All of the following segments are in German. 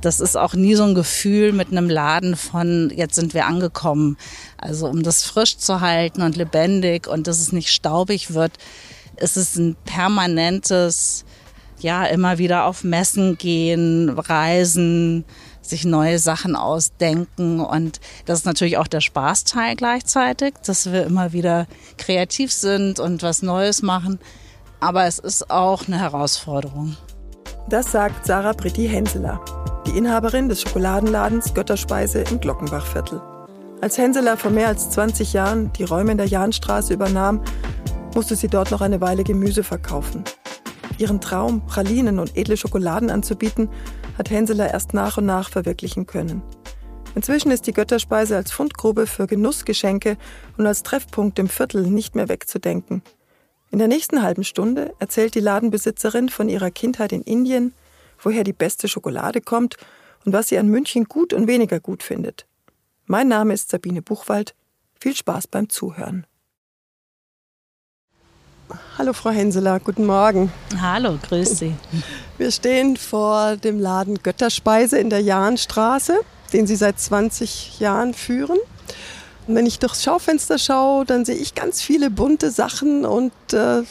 das ist auch nie so ein Gefühl mit einem Laden von, jetzt sind wir angekommen. Also um das frisch zu halten und lebendig und dass es nicht staubig wird, ist es ein permanentes, ja, immer wieder auf Messen gehen, reisen, sich neue Sachen ausdenken. Und das ist natürlich auch der Spaßteil gleichzeitig, dass wir immer wieder kreativ sind und was Neues machen. Aber es ist auch eine Herausforderung. Das sagt Sarah Britti Henseler, die Inhaberin des Schokoladenladens Götterspeise im Glockenbachviertel. Als Henseler vor mehr als 20 Jahren die Räume in der Jahnstraße übernahm, musste sie dort noch eine Weile Gemüse verkaufen. Ihren Traum, Pralinen und edle Schokoladen anzubieten, hat Henseler erst nach und nach verwirklichen können. Inzwischen ist die Götterspeise als Fundgrube für Genussgeschenke und als Treffpunkt im Viertel nicht mehr wegzudenken. In der nächsten halben Stunde erzählt die Ladenbesitzerin von ihrer Kindheit in Indien, woher die beste Schokolade kommt und was sie an München gut und weniger gut findet. Mein Name ist Sabine Buchwald. Viel Spaß beim Zuhören. Hallo Frau Henseler, guten Morgen. Hallo, grüß Sie. Wir stehen vor dem Laden Götterspeise in der Jahnstraße, den Sie seit 20 Jahren führen. Und wenn ich durchs Schaufenster schaue, dann sehe ich ganz viele bunte Sachen und äh,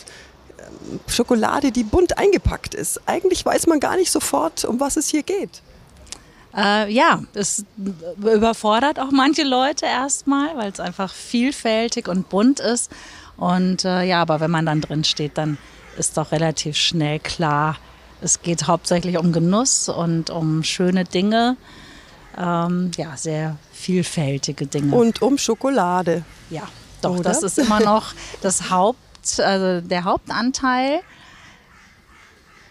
Schokolade, die bunt eingepackt ist. Eigentlich weiß man gar nicht sofort, um was es hier geht. Äh, ja, es überfordert auch manche Leute erstmal, weil es einfach vielfältig und bunt ist. Und äh, ja, aber wenn man dann drin steht, dann ist doch relativ schnell klar, es geht hauptsächlich um Genuss und um schöne Dinge. Ähm, ja, sehr vielfältige Dinge. Und um Schokolade. Ja, doch, Oder? das ist immer noch das Haupt, also der Hauptanteil.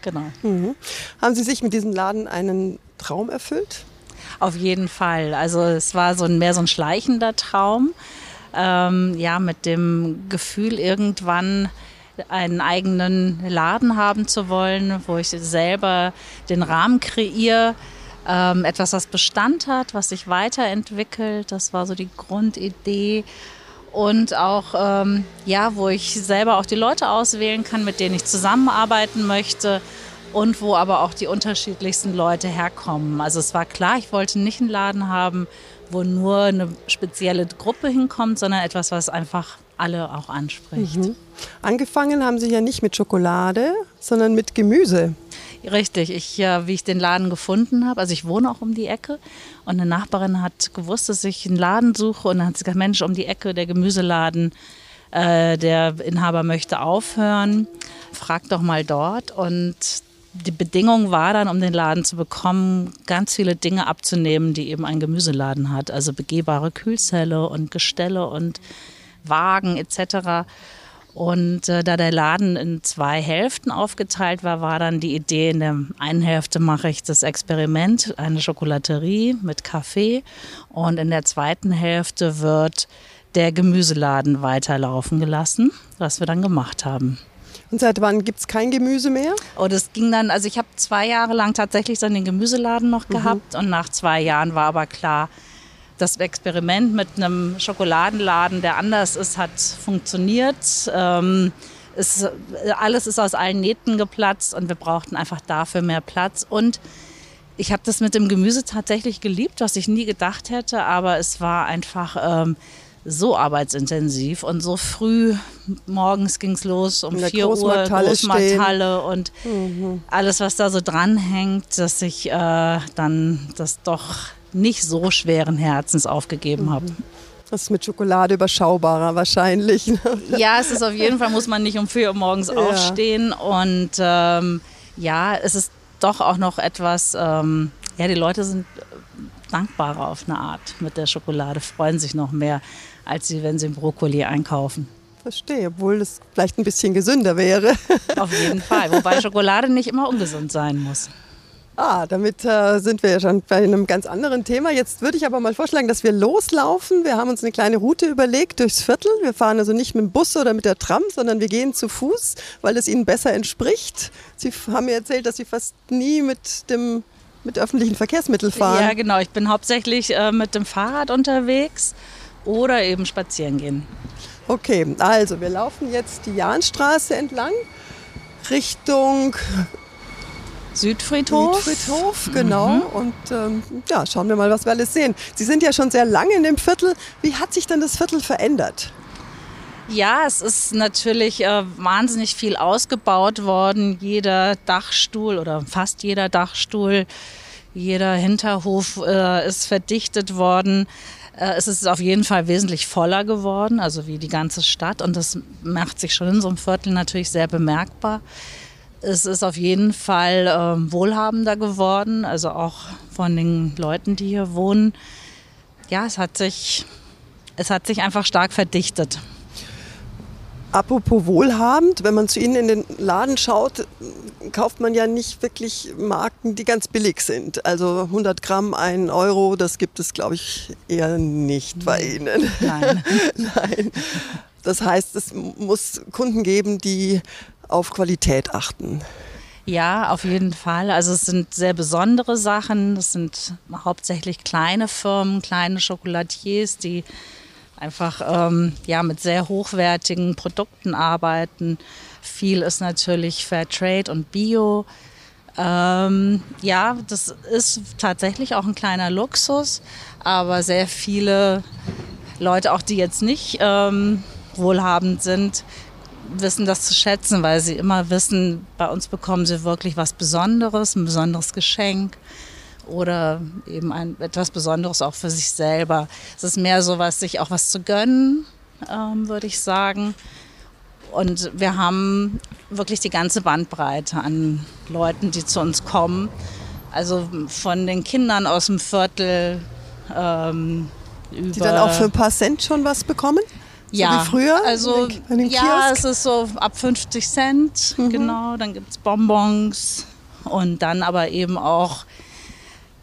Genau. Mhm. Haben Sie sich mit diesem Laden einen Traum erfüllt? Auf jeden Fall. Also es war so ein, mehr so ein schleichender Traum. Ähm, ja, mit dem Gefühl irgendwann einen eigenen Laden haben zu wollen, wo ich selber den Rahmen kreiere ähm, etwas, was Bestand hat, was sich weiterentwickelt. Das war so die Grundidee. Und auch, ähm, ja, wo ich selber auch die Leute auswählen kann, mit denen ich zusammenarbeiten möchte und wo aber auch die unterschiedlichsten Leute herkommen. Also es war klar, ich wollte nicht einen Laden haben, wo nur eine spezielle Gruppe hinkommt, sondern etwas, was einfach alle auch anspricht. Mhm. Angefangen haben Sie ja nicht mit Schokolade, sondern mit Gemüse. Richtig, ich, wie ich den Laden gefunden habe, also ich wohne auch um die Ecke und eine Nachbarin hat gewusst, dass ich einen Laden suche und dann hat sie gesagt, Mensch, um die Ecke, der Gemüseladen, äh, der Inhaber möchte aufhören, frag doch mal dort und die Bedingung war dann, um den Laden zu bekommen, ganz viele Dinge abzunehmen, die eben ein Gemüseladen hat. Also begehbare Kühlzelle und Gestelle und Wagen etc. Und äh, da der Laden in zwei Hälften aufgeteilt war, war dann die Idee, in der einen Hälfte mache ich das Experiment, eine Schokolaterie mit Kaffee. Und in der zweiten Hälfte wird der Gemüseladen weiterlaufen gelassen, was wir dann gemacht haben. Und seit wann gibt es kein Gemüse mehr? Oh, das ging dann, also ich habe zwei Jahre lang tatsächlich dann den Gemüseladen noch mhm. gehabt mhm. und nach zwei Jahren war aber klar, das Experiment mit einem Schokoladenladen, der anders ist, hat funktioniert. Ähm, ist, alles ist aus allen Nähten geplatzt und wir brauchten einfach dafür mehr Platz. Und ich habe das mit dem Gemüse tatsächlich geliebt, was ich nie gedacht hätte, aber es war einfach ähm, so arbeitsintensiv und so früh. Morgens ging es los um 4 Uhr, Großmarkthalle und mhm. alles, was da so dranhängt, dass ich äh, dann das doch nicht so schweren Herzens aufgegeben mhm. habe. Das ist mit Schokolade überschaubarer wahrscheinlich. Ne? Ja, es ist auf jeden Fall, muss man nicht um 4 Uhr morgens ja. aufstehen. Und ähm, ja, es ist doch auch noch etwas, ähm, ja, die Leute sind dankbarer auf eine Art mit der Schokolade, freuen sich noch mehr, als sie, wenn sie Brokkoli einkaufen. Verstehe, obwohl es vielleicht ein bisschen gesünder wäre. Auf jeden Fall, wobei Schokolade nicht immer ungesund sein muss. Ah, damit äh, sind wir ja schon bei einem ganz anderen Thema. Jetzt würde ich aber mal vorschlagen, dass wir loslaufen. Wir haben uns eine kleine Route überlegt durchs Viertel. Wir fahren also nicht mit dem Bus oder mit der Tram, sondern wir gehen zu Fuß, weil es Ihnen besser entspricht. Sie haben mir erzählt, dass Sie fast nie mit dem mit öffentlichen Verkehrsmitteln fahren. Ja, genau. Ich bin hauptsächlich äh, mit dem Fahrrad unterwegs oder eben spazieren gehen. Okay, also wir laufen jetzt die Jahnstraße entlang Richtung Südfriedhof. Südfriedhof, genau. Mhm. Und ähm, ja, schauen wir mal, was wir alles sehen. Sie sind ja schon sehr lange in dem Viertel. Wie hat sich denn das Viertel verändert? Ja, es ist natürlich äh, wahnsinnig viel ausgebaut worden. Jeder Dachstuhl oder fast jeder Dachstuhl, jeder Hinterhof äh, ist verdichtet worden. Äh, es ist auf jeden Fall wesentlich voller geworden, also wie die ganze Stadt. Und das macht sich schon in so einem Viertel natürlich sehr bemerkbar. Es ist auf jeden Fall äh, wohlhabender geworden, also auch von den Leuten, die hier wohnen. Ja, es hat sich, es hat sich einfach stark verdichtet. Apropos wohlhabend, wenn man zu Ihnen in den Laden schaut, kauft man ja nicht wirklich Marken, die ganz billig sind. Also 100 Gramm, 1 Euro, das gibt es, glaube ich, eher nicht bei Ihnen. Nein. Nein. Das heißt, es muss Kunden geben, die auf Qualität achten. Ja, auf jeden Fall. Also es sind sehr besondere Sachen. Es sind hauptsächlich kleine Firmen, kleine Schokolatiers, die einfach ähm, ja, mit sehr hochwertigen Produkten arbeiten. Viel ist natürlich Fair Trade und Bio. Ähm, ja, das ist tatsächlich auch ein kleiner Luxus, aber sehr viele Leute, auch die jetzt nicht ähm, wohlhabend sind, wissen das zu schätzen, weil sie immer wissen, bei uns bekommen sie wirklich was Besonderes, ein besonderes Geschenk oder eben ein, etwas Besonderes auch für sich selber. Es ist mehr so was, sich auch was zu gönnen, ähm, würde ich sagen. Und wir haben wirklich die ganze Bandbreite an Leuten, die zu uns kommen. Also von den Kindern aus dem Viertel. Ähm, die dann auch für ein paar Cent schon was bekommen? So ja, wie früher? Also, ja, es ist so ab 50 Cent, mhm. genau. Dann gibt es Bonbons und dann aber eben auch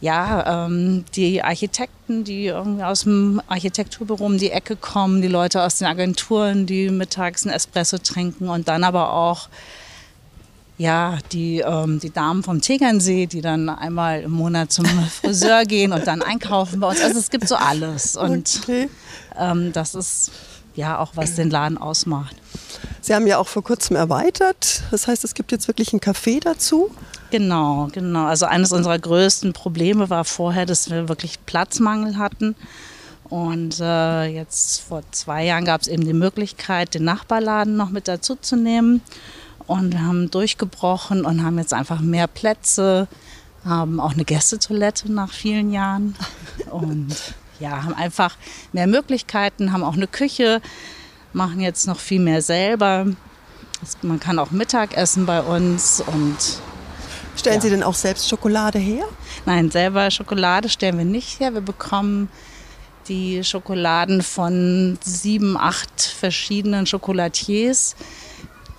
ja, ähm, die Architekten, die irgendwie aus dem Architekturbüro um die Ecke kommen, die Leute aus den Agenturen, die mittags einen Espresso trinken und dann aber auch ja, die, ähm, die Damen vom Tegernsee, die dann einmal im Monat zum Friseur gehen und dann einkaufen bei uns. Also es gibt so alles. Und okay. ähm, das ist ja auch, was den Laden ausmacht. Sie haben ja auch vor kurzem erweitert. Das heißt, es gibt jetzt wirklich ein Café dazu. Genau, genau. Also eines unserer größten Probleme war vorher, dass wir wirklich Platzmangel hatten. Und äh, jetzt vor zwei Jahren gab es eben die Möglichkeit, den Nachbarladen noch mit dazu zu nehmen. Und wir haben durchgebrochen und haben jetzt einfach mehr Plätze, haben auch eine Gästetoilette nach vielen Jahren. Und ja, haben einfach mehr Möglichkeiten, haben auch eine Küche, machen jetzt noch viel mehr selber. Man kann auch Mittag essen bei uns und Stellen ja. Sie denn auch selbst Schokolade her? Nein, selber Schokolade stellen wir nicht her. Wir bekommen die Schokoladen von sieben, acht verschiedenen Chocolatiers,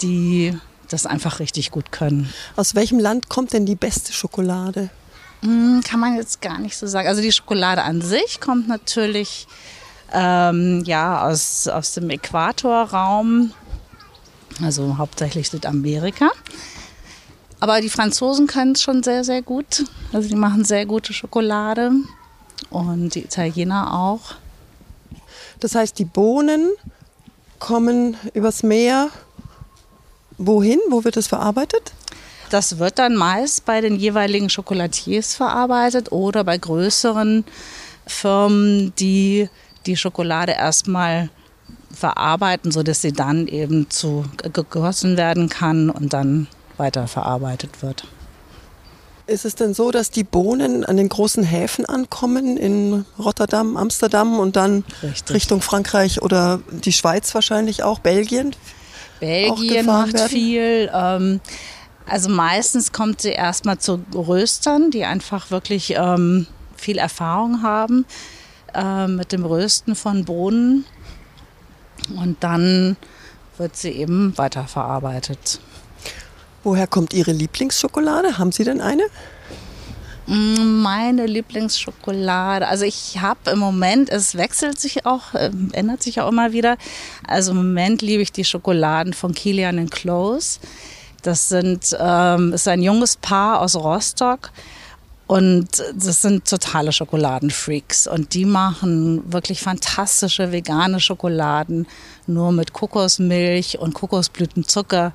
die das einfach richtig gut können. Aus welchem Land kommt denn die beste Schokolade? Hm, kann man jetzt gar nicht so sagen. Also die Schokolade an sich kommt natürlich ähm, ja, aus, aus dem Äquatorraum, also hauptsächlich Südamerika. Aber die Franzosen können es schon sehr, sehr gut. Also die machen sehr gute Schokolade und die Italiener auch. Das heißt, die Bohnen kommen übers Meer. Wohin? Wo wird es verarbeitet? Das wird dann meist bei den jeweiligen Chocolatiers verarbeitet oder bei größeren Firmen, die die Schokolade erstmal verarbeiten, sodass sie dann eben zu gegossen werden kann und dann weiterverarbeitet wird. Ist es denn so, dass die Bohnen an den großen Häfen ankommen, in Rotterdam, Amsterdam und dann Richtig. Richtung Frankreich oder die Schweiz wahrscheinlich auch, Belgien? Belgien macht werden? viel. Ähm, also meistens kommt sie erstmal zu Röstern, die einfach wirklich ähm, viel Erfahrung haben äh, mit dem Rösten von Bohnen. Und dann wird sie eben weiterverarbeitet. Woher kommt Ihre Lieblingsschokolade? Haben Sie denn eine? Mm, meine Lieblingsschokolade. Also ich habe im Moment, es wechselt sich auch, äh, ändert sich auch immer wieder. Also im Moment liebe ich die Schokoladen von Kilian Close. Das sind, ähm, ist ein junges Paar aus Rostock. Und das sind totale Schokoladenfreaks. Und die machen wirklich fantastische vegane Schokoladen, nur mit Kokosmilch und Kokosblütenzucker.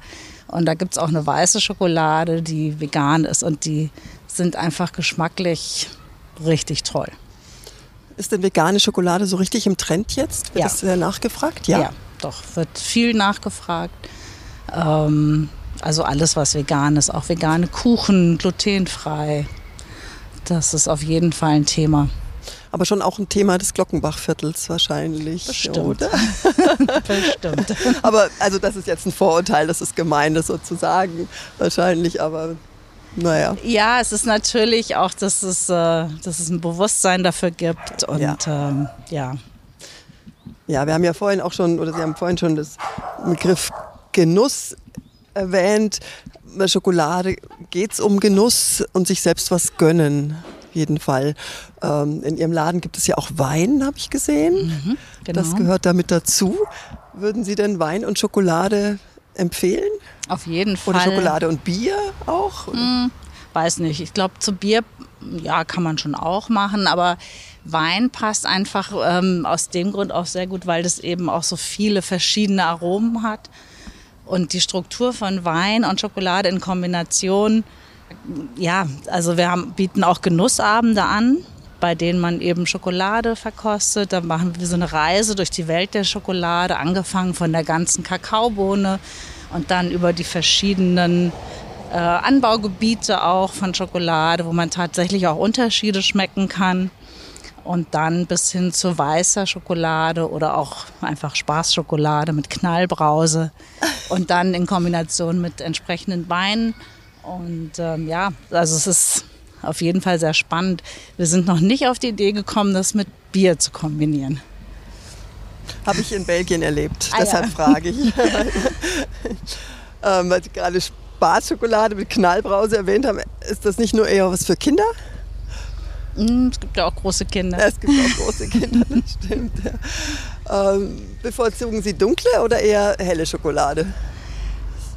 Und da gibt es auch eine weiße Schokolade, die vegan ist und die sind einfach geschmacklich richtig toll. Ist denn vegane Schokolade so richtig im Trend jetzt? Wird Ja. das sehr nachgefragt? Ja, doch, wird viel nachgefragt. Ähm, also alles, was vegan ist, auch vegane Kuchen, glutenfrei. Das ist auf jeden Fall ein Thema. Aber schon auch ein Thema des Glockenbachviertels wahrscheinlich. Bestimmt. Oder? Bestimmt. Aber also das ist jetzt ein Vorurteil, das ist gemein, das so zu sagen. Wahrscheinlich, aber naja. Ja, es ist natürlich auch, dass es, äh, dass es ein Bewusstsein dafür gibt. Und Ja. ähm, ja. Ja, wir haben ja vorhin auch schon, oder Sie haben vorhin schon das Begriff Genuss erwähnt. Bei Schokolade geht es um Genuss und sich selbst was gönnen. Auf jeden Fall. Ähm, in Ihrem Laden gibt es ja auch Wein, habe ich gesehen. genau. Das gehört damit dazu. Würden Sie denn Wein und Schokolade empfehlen? Auf jeden Fall. Oder Schokolade und Bier auch? Weiß nicht. Ich glaube, zu Bier, ja, kann man schon auch machen, aber Wein passt einfach ähm, aus dem Grund auch sehr gut, weil das eben auch so viele verschiedene Aromen hat. Und die Struktur von Wein und Schokolade in Kombination, ja, also wir haben, bieten auch Genussabende an, bei denen man eben Schokolade verkostet. Da machen wir so eine Reise durch die Welt der Schokolade, angefangen von der ganzen Kakaobohne und dann über die verschiedenen äh, Anbaugebiete auch von Schokolade, wo man tatsächlich auch Unterschiede schmecken kann. Und dann bis hin zu weißer Schokolade oder auch einfach Spaßschokolade mit Knallbrause. Und dann in Kombination mit entsprechenden Weinen. Und ähm, ja, also es ist auf jeden Fall sehr spannend. Wir sind noch nicht auf die Idee gekommen, das mit Bier zu kombinieren. Habe ich in Belgien erlebt. Ah, Deshalb ja. frage ich. ähm, weil Sie gerade Spaßschokolade mit Knallbrause erwähnt haben, ist das nicht nur eher was für Kinder? Mm, Es gibt ja auch große Kinder. Ja, es gibt auch große Kinder, das stimmt. Ja. Ähm, bevorzugen Sie dunkle oder eher helle Schokolade?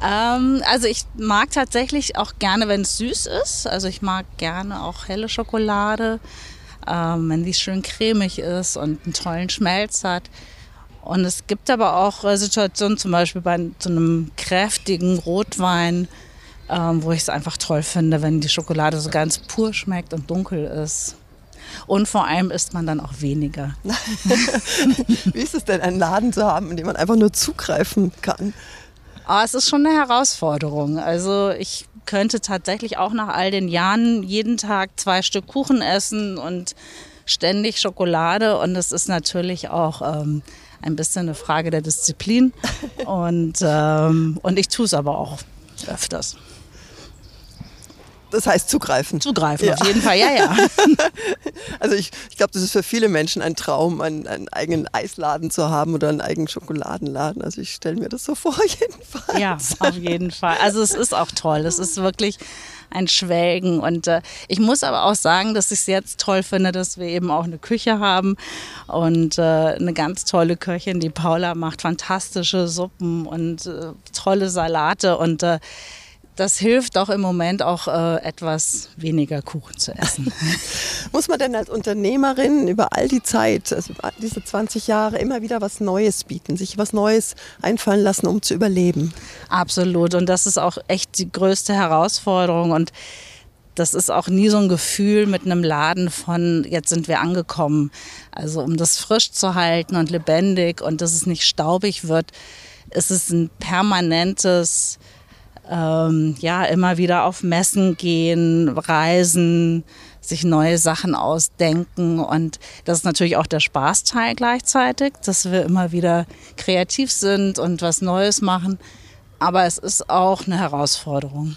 Ähm, also ich mag tatsächlich auch gerne, wenn es süß ist. Also ich mag gerne auch helle Schokolade, ähm, wenn die schön cremig ist und einen tollen Schmelz hat. Und es gibt aber auch äh, Situationen, zum Beispiel bei so einem kräftigen Rotwein, ähm, wo ich es einfach toll finde, wenn die Schokolade so ganz pur schmeckt und dunkel ist. Und vor allem isst man dann auch weniger. Wie ist es denn, einen Laden zu haben, in dem man einfach nur zugreifen kann? Aber es ist schon eine Herausforderung. Also ich könnte tatsächlich auch nach all den Jahren jeden Tag zwei Stück Kuchen essen und ständig Schokolade. Und es ist natürlich auch ähm, ein bisschen eine Frage der Disziplin. Und, ähm, und ich tue es aber auch öfters. Das heißt zugreifen. Zugreifen, Ja. auf jeden Fall, ja, ja. Also ich, ich glaube, das ist für viele Menschen ein Traum, einen, einen eigenen Eisladen zu haben oder einen eigenen Schokoladenladen. Also ich stelle mir das so vor, jedenfalls. Ja, auf jeden Fall. Also es ist auch toll. Es ist wirklich ein Schwelgen. Und äh, ich muss aber auch sagen, dass ich es jetzt toll finde, dass wir eben auch eine Küche haben und äh, eine ganz tolle Köchin, die Paula macht fantastische Suppen und äh, tolle Salate und äh, das hilft auch im Moment auch äh, etwas weniger Kuchen zu essen. Muss man denn als Unternehmerin über all die Zeit, also diese 20 Jahre, immer wieder was Neues bieten, sich was Neues einfallen lassen, um zu überleben? Absolut. Und das ist auch echt die größte Herausforderung. Und das ist auch nie so ein Gefühl mit einem Laden von, jetzt sind wir angekommen. Also um das frisch zu halten und lebendig und dass es nicht staubig wird, ist es ein permanentes, ähm, ja, immer wieder auf Messen gehen, reisen, sich neue Sachen ausdenken. Und das ist natürlich auch der Spaßteil gleichzeitig, dass wir immer wieder kreativ sind und was Neues machen. Aber es ist auch eine Herausforderung.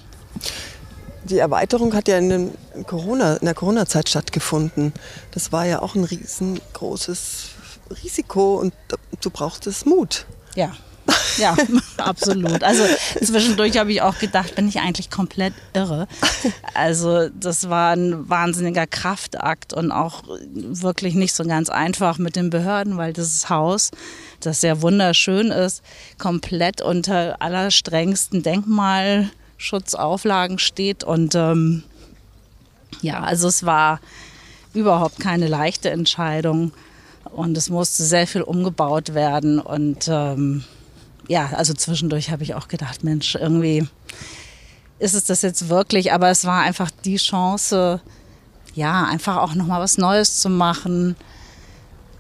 Die Erweiterung hat ja in, Corona, in der Corona-Zeit stattgefunden. Das war ja auch ein riesengroßes Risiko und dazu braucht es Mut. Ja. Ja, absolut. Also zwischendurch habe ich auch gedacht, bin ich eigentlich komplett irre. Also das war ein wahnsinniger Kraftakt und auch wirklich nicht so ganz einfach mit den Behörden, weil dieses Haus, das ja wunderschön ist, komplett unter allerstrengsten Denkmalschutzauflagen steht. Und ähm, ja, also es war überhaupt keine leichte Entscheidung und es musste sehr viel umgebaut werden und ähm, ja, also zwischendurch habe ich auch gedacht, Mensch, irgendwie ist es das jetzt wirklich, aber es war einfach die Chance, ja, einfach auch nochmal was Neues zu machen.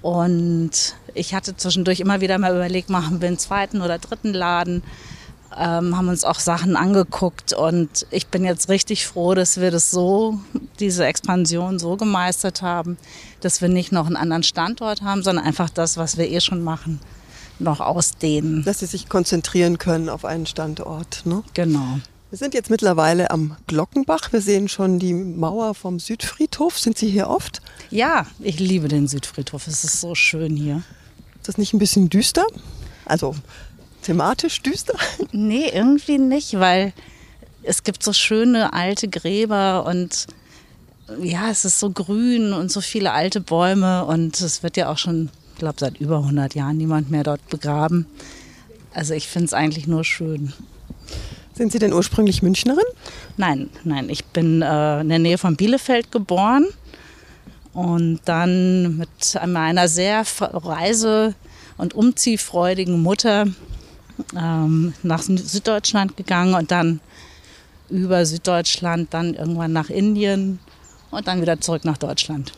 Und ich hatte zwischendurch immer wieder mal überlegt, machen wir einen zweiten oder dritten Laden. Ähm, haben uns auch Sachen angeguckt und ich bin jetzt richtig froh, dass wir das so, diese Expansion so gemeistert haben, dass wir nicht noch einen anderen Standort haben, sondern einfach das, was wir eh schon machen, noch ausdehnen. Dass sie sich konzentrieren können auf einen Standort. Ne? Genau. Wir sind jetzt mittlerweile am Glockenbach. Wir sehen schon die Mauer vom Südfriedhof. Sind Sie hier oft? Ja, ich liebe den Südfriedhof. Es ist so schön hier. Ist das nicht ein bisschen düster? Also thematisch düster? Nee, irgendwie nicht, weil es gibt so schöne alte Gräber und ja, es ist so grün und so viele alte Bäume und es wird ja auch schon, glaube, seit über 100 Jahren niemand mehr dort begraben. Also ich finde es eigentlich nur schön. Sind Sie denn ursprünglich Münchnerin? Nein, nein, ich bin äh, in der Nähe von Bielefeld geboren und dann mit meiner sehr reise- und umziehfreudigen Mutter ähm, nach Süddeutschland gegangen und dann über Süddeutschland dann irgendwann nach Indien und dann wieder zurück nach Deutschland.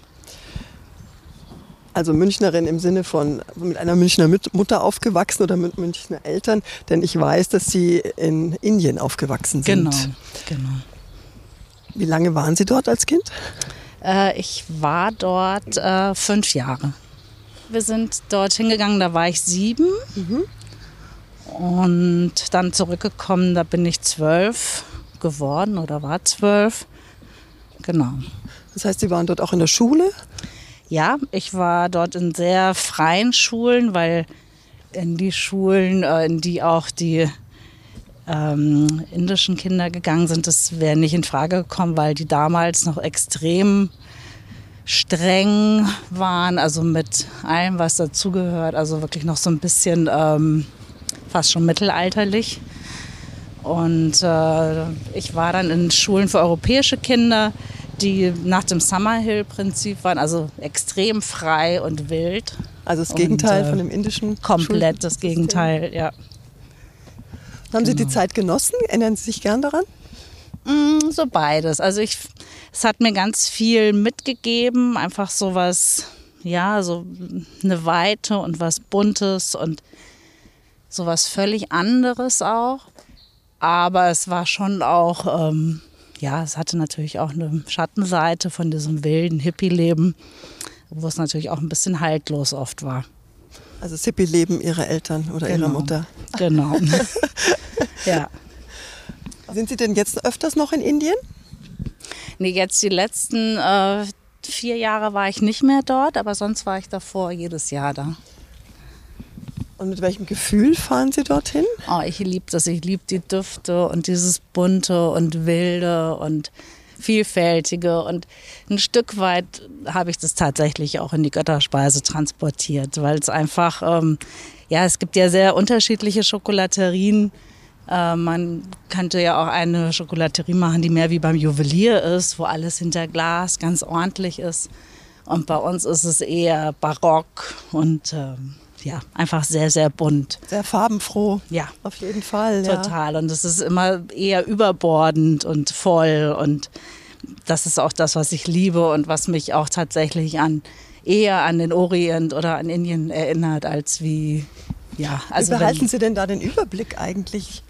Also Münchnerin im Sinne von mit einer Münchner Mutter aufgewachsen oder mit Münchner Eltern, denn ich weiß, dass Sie in Indien aufgewachsen sind. Genau, genau. Wie lange waren Sie dort als Kind? Äh, ich war dort äh, fünf Jahre. Wir sind dort hingegangen, da war ich sieben. Mhm. Und dann zurückgekommen, da bin ich zwölf geworden oder war zwölf. Genau. Das heißt, Sie waren dort auch in der Schule? Ja, ich war dort in sehr freien Schulen, weil in die Schulen, äh, in die auch die ähm, indischen Kinder gegangen sind, das wäre nicht in Frage gekommen, weil die damals noch extrem streng waren, also mit allem, was dazugehört, also wirklich noch so ein bisschen ähm, fast schon mittelalterlich. Und äh, ich war dann in Schulen für europäische Kinder, die nach dem Summerhill-Prinzip waren, also extrem frei und wild. Also das Gegenteil und, äh, von dem indischen. Komplett das Gegenteil, ja. Haben Sie die genau. Zeit genossen? Erinnern Sie sich gern daran? Mm, so beides. Also ich, es hat mir ganz viel mitgegeben, einfach so was, ja, so eine Weite und was Buntes und so was völlig anderes auch. Aber es war schon auch, ähm, ja, es hatte natürlich auch eine Schattenseite von diesem wilden Hippie-Leben, wo es natürlich auch ein bisschen haltlos oft war. Also das Hippie-Leben ihrer Eltern oder genau. ihrer Mutter. Genau. ja. Sind Sie denn jetzt öfters noch in Indien? Nee, jetzt die letzten äh, vier Jahre war ich nicht mehr dort, aber sonst war ich davor jedes Jahr da. Und mit welchem Gefühl fahren Sie dorthin? Oh, ich liebe das. Ich liebe die Düfte und dieses bunte und wilde und vielfältige. Und ein Stück weit habe ich das tatsächlich auch in die Götterspeise transportiert, weil es einfach, ähm, ja, es gibt ja sehr unterschiedliche Schokolaterien. Äh, man könnte ja auch eine Schokolaterie machen, die mehr wie beim Juwelier ist, wo alles hinter Glas ganz ordentlich ist. Und bei uns ist es eher barock und ähm, ja, einfach sehr, sehr bunt. Sehr farbenfroh. Ja. Auf jeden Fall. Total. Und es ist immer eher überbordend und voll. Und das ist auch das, was ich liebe und was mich auch tatsächlich an eher an den Orient oder an Indien erinnert, als wie, ja. Also wie behalten wenn, Sie denn da den Überblick eigentlich?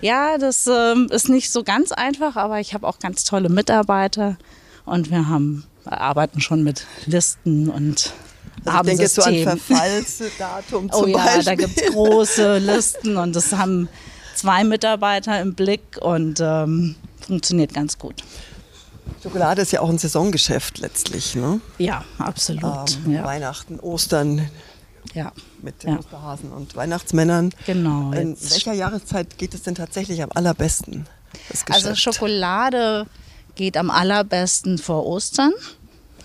Ja, das ähm, ist nicht so ganz einfach, aber ich habe auch ganz tolle Mitarbeiter und wir haben arbeiten schon mit Listen und also ich denke jetzt so an Verfallsdatum zum oh ja, Beispiel. da gibt es große Listen und das haben zwei Mitarbeiter im Blick und ähm, funktioniert ganz gut. Schokolade ist ja auch ein Saisongeschäft letztlich, ne? Ja, absolut. Ähm, ja. Weihnachten, Ostern. Ja. Mit ja. Osterhasen und Weihnachtsmännern. Genau. In welcher Jahreszeit geht es denn tatsächlich am allerbesten? Also Schokolade geht am allerbesten vor Ostern.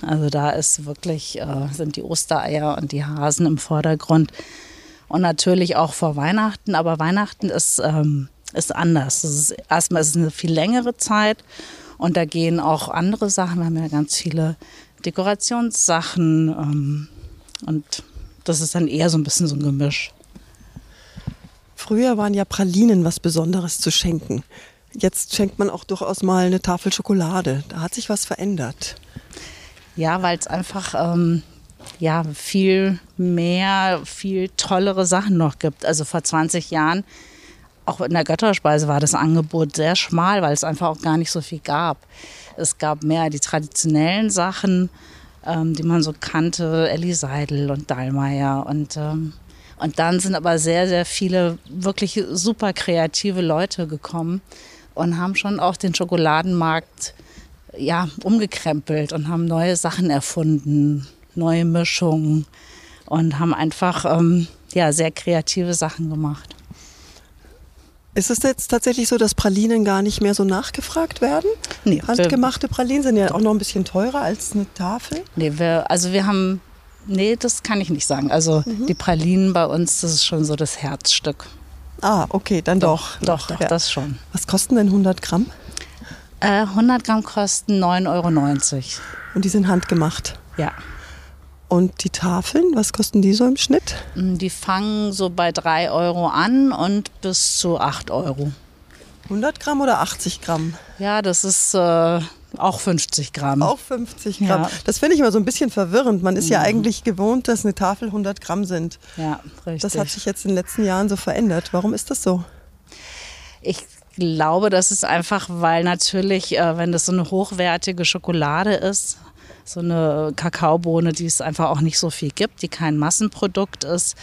Also da ist wirklich, äh, sind die Ostereier und die Hasen im Vordergrund. Und natürlich auch vor Weihnachten. Aber Weihnachten ist, ähm, ist anders. Ist, erstmal ist es eine viel längere Zeit. Und da gehen auch andere Sachen. Wir haben ja ganz viele Dekorationssachen. Ähm, und das ist dann eher so ein bisschen so ein Gemisch. Früher waren ja Pralinen was Besonderes zu schenken. Jetzt schenkt man auch durchaus mal eine Tafel Schokolade. Da hat sich was verändert. Ja, weil es einfach ähm, ja, viel mehr, viel tollere Sachen noch gibt. Also vor 20 Jahren, auch in der Götterspeise war das Angebot sehr schmal, weil es einfach auch gar nicht so viel gab. Es gab mehr die traditionellen Sachen, ähm, die man so kannte, Ellie Seidel und Dallmayr und ähm, und dann sind aber sehr, sehr viele wirklich super kreative Leute gekommen und haben schon auch den Schokoladenmarkt ja, umgekrempelt und haben neue Sachen erfunden, neue Mischungen und haben einfach ähm, ja, sehr kreative Sachen gemacht. Ist es jetzt tatsächlich so, dass Pralinen gar nicht mehr so nachgefragt werden? Nee. Handgemachte Pralinen sind ja auch noch ein bisschen teurer als eine Tafel. Nee, wir, also wir haben Nee, das kann ich nicht sagen. Also mhm. die Pralinen bei uns, das ist schon so das Herzstück. Ah, okay, dann doch. Doch, doch, ja. das schon. Was kosten denn 100 Gramm? Äh, 100 Gramm kosten 9,90 Euro. Und die sind handgemacht? Ja. Und die Tafeln, was kosten die so im Schnitt? Mm, die fangen so bei 3 Euro an und bis zu 8 Euro. 100 Gramm oder 80 Gramm? Ja, das ist äh, auch 50 Gramm. Auch 50 Gramm. Ja. Das finde ich immer so ein bisschen verwirrend. Man ist ja mhm. eigentlich gewohnt, dass eine Tafel 100 Gramm sind. Ja, richtig. Das hat sich jetzt in den letzten Jahren so verändert. Warum ist das so? Ich glaube, das ist einfach, weil natürlich, äh, wenn das so eine hochwertige Schokolade ist, so eine Kakaobohne, die es einfach auch nicht so viel gibt, die kein Massenprodukt ist,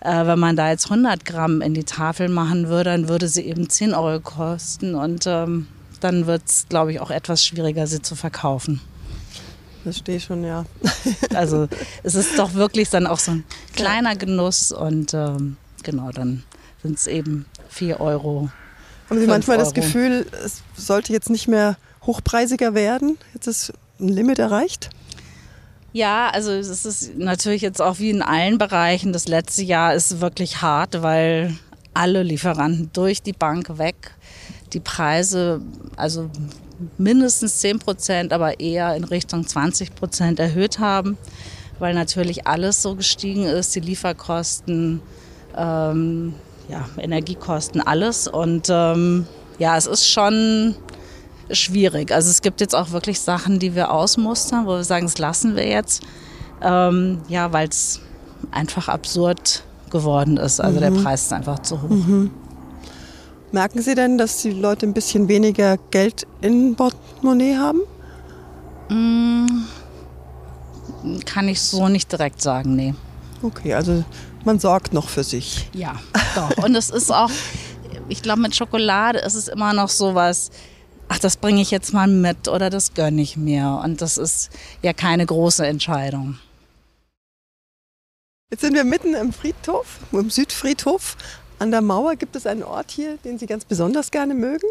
äh, wenn man da jetzt 100 Gramm in die Tafel machen würde, dann würde sie eben 10 Euro kosten und ähm, dann wird es, glaube ich, auch etwas schwieriger, sie zu verkaufen. Das stehe ich schon, ja. also es ist doch wirklich dann auch so ein kleiner Genuss und ähm, genau, dann sind es eben 4 Euro. Haben Sie manchmal Euro. das Gefühl, es sollte jetzt nicht mehr hochpreisiger werden? Jetzt ist ein Limit erreicht? Ja, also es ist natürlich jetzt auch wie in allen Bereichen. Das letzte Jahr ist wirklich hart, weil alle Lieferanten durch die Bank weg die Preise also mindestens 10 Prozent, aber eher in Richtung 20 Prozent erhöht haben, weil natürlich alles so gestiegen ist, die Lieferkosten, ähm, ja, Energiekosten, alles. Und ähm, ja, es ist schon schwierig. Also es gibt jetzt auch wirklich Sachen, die wir ausmustern, wo wir sagen, das lassen wir jetzt, ähm, ja, weil es einfach absurd geworden ist. Also mhm. der Preis ist einfach zu hoch. Mhm. Merken Sie denn, dass die Leute ein bisschen weniger Geld in Portemonnaie haben? Mm, kann ich so nicht direkt sagen, nee. Okay, also man sorgt noch für sich. Ja, doch. Und es ist auch, ich glaube, mit Schokolade ist es immer noch so was, ach, das bringe ich jetzt mal mit oder das gönne ich mir. Und das ist ja keine große Entscheidung. Jetzt sind wir mitten im Friedhof, im Südfriedhof an der Mauer gibt es einen Ort hier, den Sie ganz besonders gerne mögen?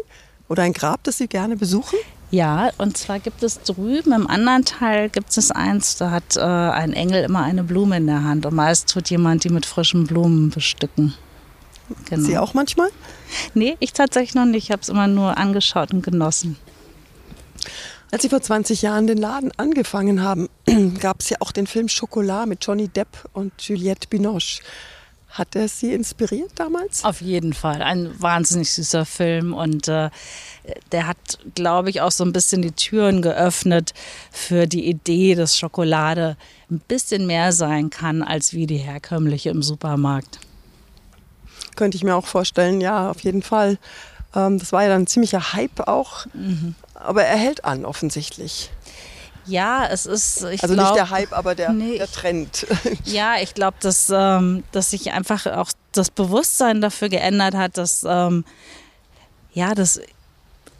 Oder ein Grab, das Sie gerne besuchen? Ja, und zwar gibt es drüben im anderen Teil gibt es eins, da hat äh, ein Engel immer eine Blume in der Hand und meist tut jemand die mit frischen Blumen bestücken. Genau. Sie auch manchmal? Nee, ich tatsächlich noch nicht. Ich habe es immer nur angeschaut und genossen. Als Sie vor 20 Jahren den Laden angefangen haben, gab es ja auch den Film Schokolade mit Johnny Depp und Juliette Binoche. Hat er Sie inspiriert damals? Auf jeden Fall. Ein wahnsinnig süßer Film und äh, der hat, glaube ich, auch so ein bisschen die Türen geöffnet für die Idee, dass Schokolade ein bisschen mehr sein kann als wie die herkömmliche im Supermarkt. Könnte ich mir auch vorstellen, ja, auf jeden Fall. Ähm, das war ja dann ein ziemlicher Hype auch, mhm. aber er hält an offensichtlich. Ja, es ist. also glaub, nicht der Hype, aber der, nee, der Trend. Ja, ich glaube, dass, ähm, dass sich einfach auch das Bewusstsein dafür geändert hat, dass ähm, ja, dass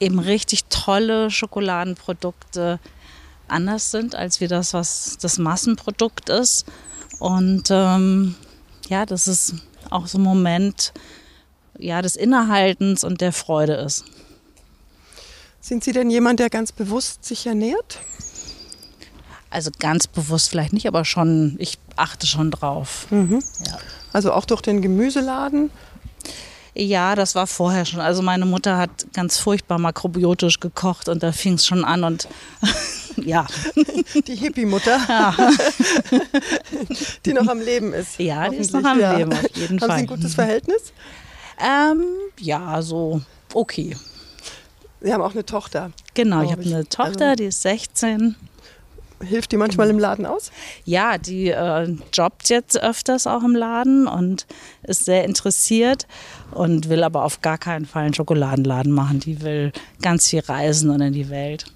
eben richtig tolle Schokoladenprodukte anders sind als wie das, was das Massenprodukt ist. Und ähm, ja, dass es auch so ein Moment ja, des Innehaltens und der Freude ist. Sind Sie denn jemand, der ganz bewusst sich ernährt? Also ganz bewusst vielleicht nicht, aber schon, ich achte schon drauf. Mhm. Ja. Also auch durch den Gemüseladen? Ja, das war vorher schon. Also meine Mutter hat ganz furchtbar makrobiotisch gekocht und da fing es schon an und ja. Die Hippie-Mutter, ja. die noch am Leben ist. Ja, die ist noch am ja. Leben, auf jeden Haben Fall. Sie ein gutes Verhältnis? Ähm, ja, so okay. Sie haben auch eine Tochter. Genau, ich habe eine Tochter, also, die ist 16. Hilft die manchmal im Laden aus? Ja, die äh, jobbt jetzt öfters auch im Laden und ist sehr interessiert und will aber auf gar keinen Fall einen Schokoladenladen machen. Die will ganz viel reisen und in die Welt.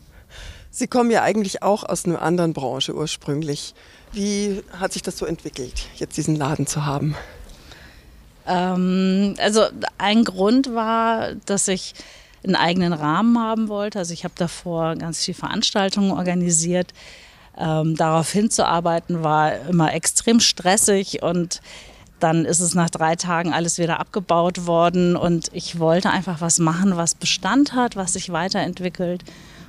Sie kommen ja eigentlich auch aus einer anderen Branche ursprünglich. Wie hat sich das so entwickelt, jetzt diesen Laden zu haben? Ähm, also ein Grund war, dass ich einen eigenen Rahmen haben wollte. Also ich habe davor ganz viele Veranstaltungen organisiert. Ähm, darauf hinzuarbeiten war immer extrem stressig und dann ist es nach drei Tagen alles wieder abgebaut worden und ich wollte einfach was machen, was Bestand hat, was sich weiterentwickelt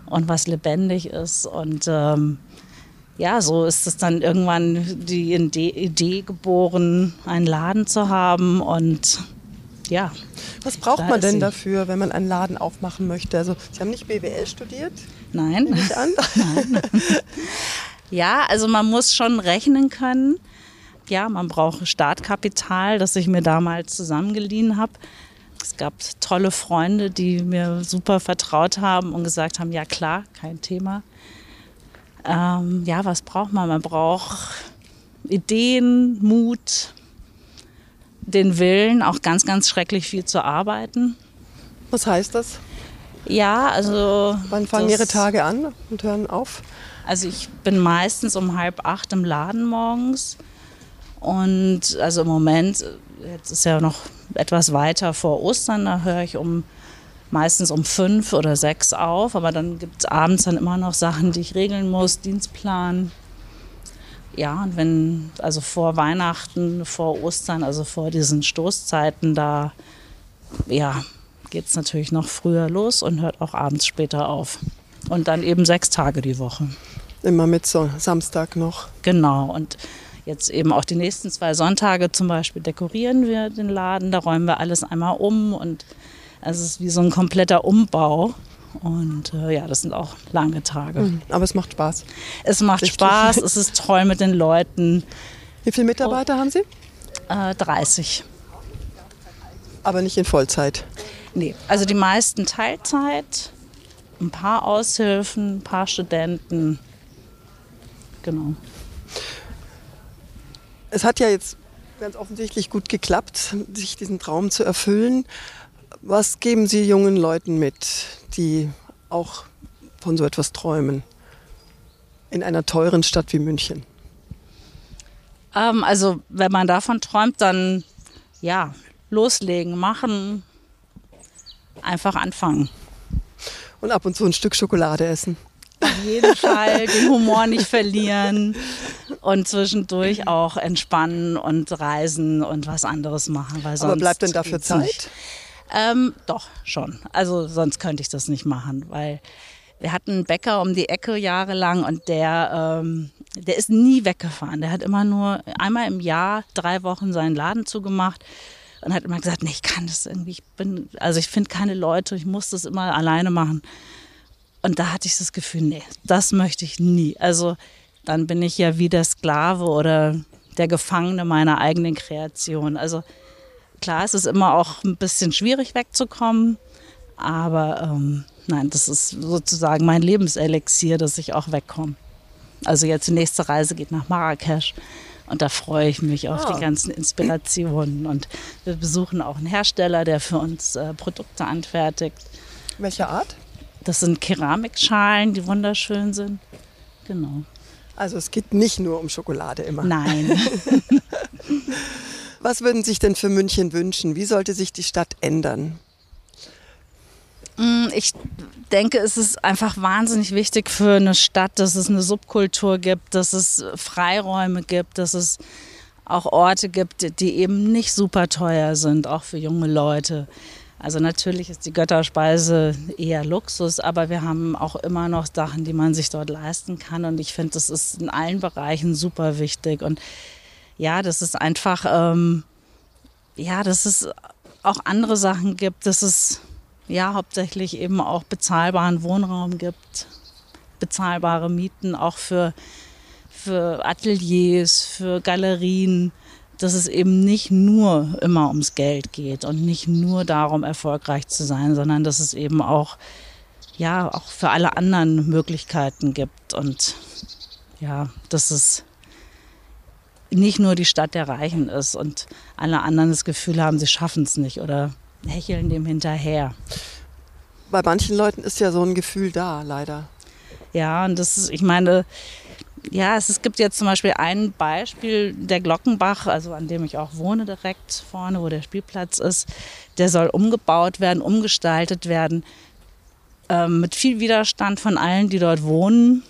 und was lebendig ist und ähm, ja, so ist es dann irgendwann die Idee geboren, einen Laden zu haben und ja. Was braucht man denn dafür, wenn man einen Laden aufmachen möchte? Also Sie haben nicht BWL studiert? Nein. Nicht an? Nein. ja, also man muss schon rechnen können. Ja, man braucht Startkapital, das ich mir damals zusammengeliehen habe. Es gab tolle Freunde, die mir super vertraut haben und gesagt haben, ja klar, kein Thema. Ähm, ja, was braucht man? Man braucht Ideen, Mut, den Willen, auch ganz, ganz schrecklich viel zu arbeiten. Was heißt das? Ja, also. Wann fangen Ihre Tage an und hören auf? Also ich bin meistens um halb acht im Laden morgens. Und also im Moment, jetzt ist ja noch etwas weiter vor Ostern, da höre ich um meistens um fünf oder sechs auf, aber dann gibt es abends dann immer noch Sachen, die ich regeln muss, Dienstplan. Ja, und wenn, also vor Weihnachten, vor Ostern, also vor diesen Stoßzeiten, da ja, geht es natürlich noch früher los und hört auch abends später auf. Und dann eben sechs Tage die Woche. Immer mit so Samstag noch. Genau. Und jetzt eben auch die nächsten zwei Sonntage zum Beispiel dekorieren wir den Laden. Da räumen wir alles einmal um und es ist wie so ein kompletter Umbau. Und äh, ja, das sind auch lange Tage. Mhm, aber es macht Spaß. Es macht Richtig. Spaß, es ist toll mit den Leuten. Wie viele Mitarbeiter oh, haben Sie? Äh, 30. Aber nicht in Vollzeit? Nee, also die meisten Teilzeit, ein paar Aushilfen, ein paar Studenten. Genau. Es hat ja jetzt ganz offensichtlich gut geklappt, sich diesen Traum zu erfüllen. Was geben Sie jungen Leuten mit, die auch von so etwas träumen? In einer teuren Stadt wie München. Ähm, also, wenn man davon träumt, dann ja, loslegen, machen, einfach anfangen. Und ab und zu ein Stück Schokolade essen. Auf jeden Fall den Humor nicht verlieren und zwischendurch auch entspannen und reisen und was anderes machen. Weil Aber bleibt denn dafür Zeit? Nicht. Ähm, doch, schon. Also sonst könnte ich das nicht machen, weil wir hatten einen Bäcker um die Ecke jahrelang und der, ähm, der ist nie weggefahren. Der hat immer nur einmal im Jahr drei Wochen seinen Laden zugemacht und hat immer gesagt, nee, ich kann das irgendwie, ich bin, also ich finde keine Leute, ich muss das immer alleine machen. Und da hatte ich das Gefühl, nee, das möchte ich nie. Also dann bin ich ja wie der Sklave oder der Gefangene meiner eigenen Kreation. Also Klar, es ist immer auch ein bisschen schwierig wegzukommen, aber ähm, nein, das ist sozusagen mein Lebenselixier, dass ich auch wegkomme. Also jetzt die nächste Reise geht nach Marrakesch und da freue ich mich auf oh. die ah. ganzen Inspirationen. Und wir besuchen auch einen Hersteller, der für uns äh, Produkte anfertigt. Welche Art? Das sind Keramikschalen, die wunderschön sind. Genau. Also es geht nicht nur um Schokolade immer. Nein. Was würden Sie sich denn für München wünschen? Wie sollte sich die Stadt ändern? Mm, ich denke, es ist einfach wahnsinnig wichtig für eine Stadt, dass es eine Subkultur gibt, dass es Freiräume gibt, dass es auch Orte gibt, die eben nicht super teuer sind, auch für junge Leute. Also natürlich ist die Götterspeise eher Luxus, aber wir haben auch immer noch Sachen, die man sich dort leisten kann. Und ich finde, das ist in allen Bereichen super wichtig. Und ja, dass es einfach, ähm, ja, dass es auch andere Sachen gibt, dass es ja hauptsächlich eben auch bezahlbaren Wohnraum gibt, bezahlbare Mieten auch für, für Ateliers, für Galerien, dass es eben nicht nur immer ums Geld geht und nicht nur darum, erfolgreich zu sein, sondern dass es eben auch, ja, auch für alle anderen Möglichkeiten gibt und ja, dass es nicht nur die Stadt der Reichen ist und alle anderen das Gefühl haben, sie schaffen es nicht oder hecheln dem hinterher. Bei manchen Leuten ist ja so ein Gefühl da, leider. Ja, und das ist, ich meine, ja, es, es gibt jetzt zum Beispiel ein Beispiel, der Glockenbach, also an dem ich auch wohne, direkt vorne, wo der Spielplatz ist. Der soll umgebaut werden, umgestaltet werden, äh, mit viel Widerstand von allen, die dort wohnen.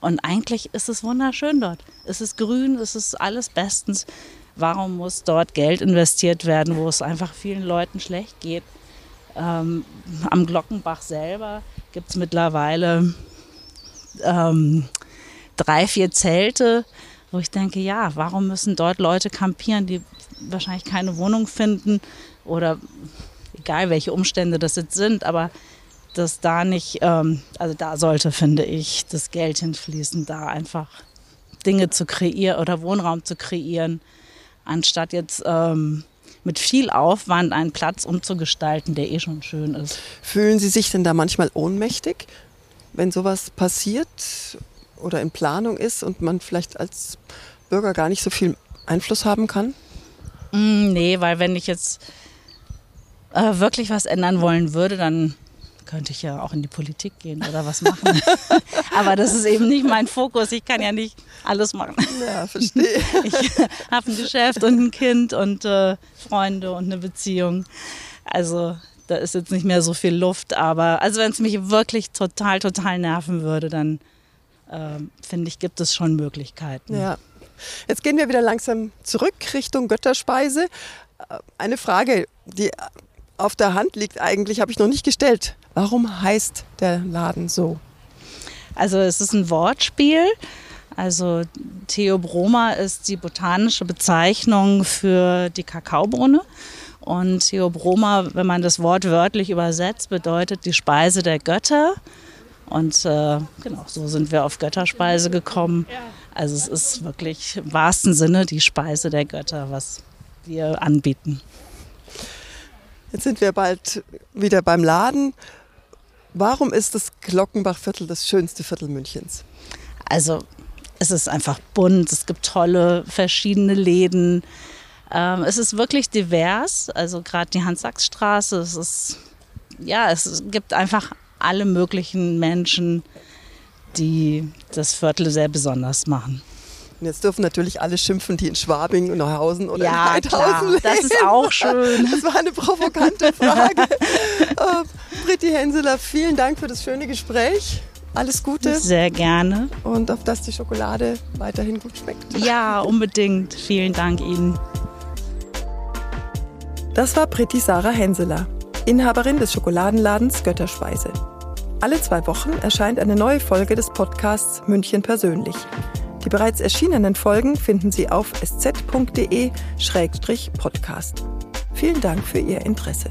Und eigentlich ist es wunderschön dort. Es ist grün, es ist alles bestens. Warum muss dort Geld investiert werden, wo es einfach vielen Leuten schlecht geht? Ähm, am Glockenbach selber gibt es mittlerweile ähm, drei, vier Zelte, wo ich denke, ja, warum müssen dort Leute kampieren, die wahrscheinlich keine Wohnung finden oder egal welche Umstände das jetzt sind, aber dass da nicht, ähm, also da sollte, finde ich, das Geld hinfließen, da einfach Dinge zu kreieren oder Wohnraum zu kreieren, anstatt jetzt ähm, mit viel Aufwand einen Platz umzugestalten, der eh schon schön ist. Fühlen Sie sich denn da manchmal ohnmächtig, wenn sowas passiert oder in Planung ist und man vielleicht als Bürger gar nicht so viel Einfluss haben kann? Mm, nee, weil wenn ich jetzt äh, wirklich was ändern wollen würde, dann könnte ich ja auch in die Politik gehen oder was machen. Aber das ist eben nicht mein Fokus. Ich kann ja nicht alles machen. Ja, verstehe. Ich habe ein Geschäft und ein Kind und äh, Freunde und eine Beziehung. Also da ist jetzt nicht mehr so viel Luft. Aber also wenn es mich wirklich total, total nerven würde, dann äh, finde ich, gibt es schon Möglichkeiten. Ja. Jetzt gehen wir wieder langsam zurück Richtung Götterspeise. Äh, eine Frage, die auf der Hand liegt eigentlich, habe ich noch nicht gestellt. Warum heißt der Laden so? Also es ist ein Wortspiel. Also Theobroma ist die botanische Bezeichnung für die Kakaobohne. Und Theobroma, wenn man das Wort wörtlich übersetzt, bedeutet die Speise der Götter. Und äh, genau, so sind wir auf Götterspeise gekommen. Also es ist wirklich im wahrsten Sinne die Speise der Götter, was wir anbieten. Jetzt sind wir bald wieder beim Laden. Warum ist das Glockenbachviertel das schönste Viertel Münchens? Also es ist einfach bunt, es gibt tolle verschiedene Läden. Ähm, es ist wirklich divers, also gerade die Hans-Sachs-Straße, es ist, ja, es gibt einfach alle möglichen Menschen, die das Viertel sehr besonders machen. Und jetzt dürfen natürlich alle schimpfen, die in Schwabing, Neuhausen oder ja, in Heidhausen leben. Das ist auch schön. Das war eine provokante Frage. uh, Britti Henseler, vielen Dank für das schöne Gespräch. Alles Gute. Sehr gerne. Und auf dass die Schokolade weiterhin gut schmeckt. Ja, unbedingt. Vielen Dank Ihnen. Das war Britti Sarah Henseler, Inhaberin des Schokoladenladens Götterspeise. Alle zwei Wochen erscheint eine neue Folge des Podcasts München persönlich. Die bereits erschienenen Folgen finden Sie auf sz.de-podcast. Vielen Dank für Ihr Interesse.